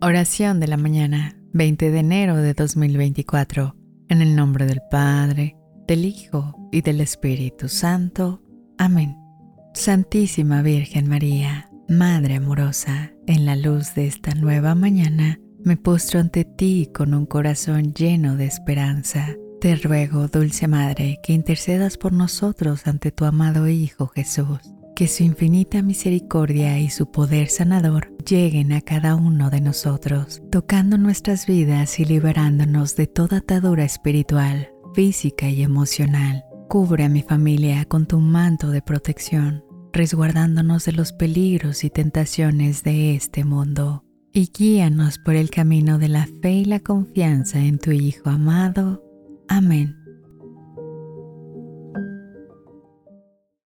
Oración de la mañana, 20 de enero de 2024, en el nombre del Padre, del Hijo y del Espíritu Santo. Amén. Santísima Virgen María, Madre amorosa, en la luz de esta nueva mañana, me postro ante ti con un corazón lleno de esperanza. Te ruego, dulce Madre, que intercedas por nosotros ante tu amado Hijo Jesús que su infinita misericordia y su poder sanador lleguen a cada uno de nosotros, tocando nuestras vidas y liberándonos de toda atadura espiritual, física y emocional. Cubre a mi familia con tu manto de protección, resguardándonos de los peligros y tentaciones de este mundo, y guíanos por el camino de la fe y la confianza en tu Hijo amado. Amén.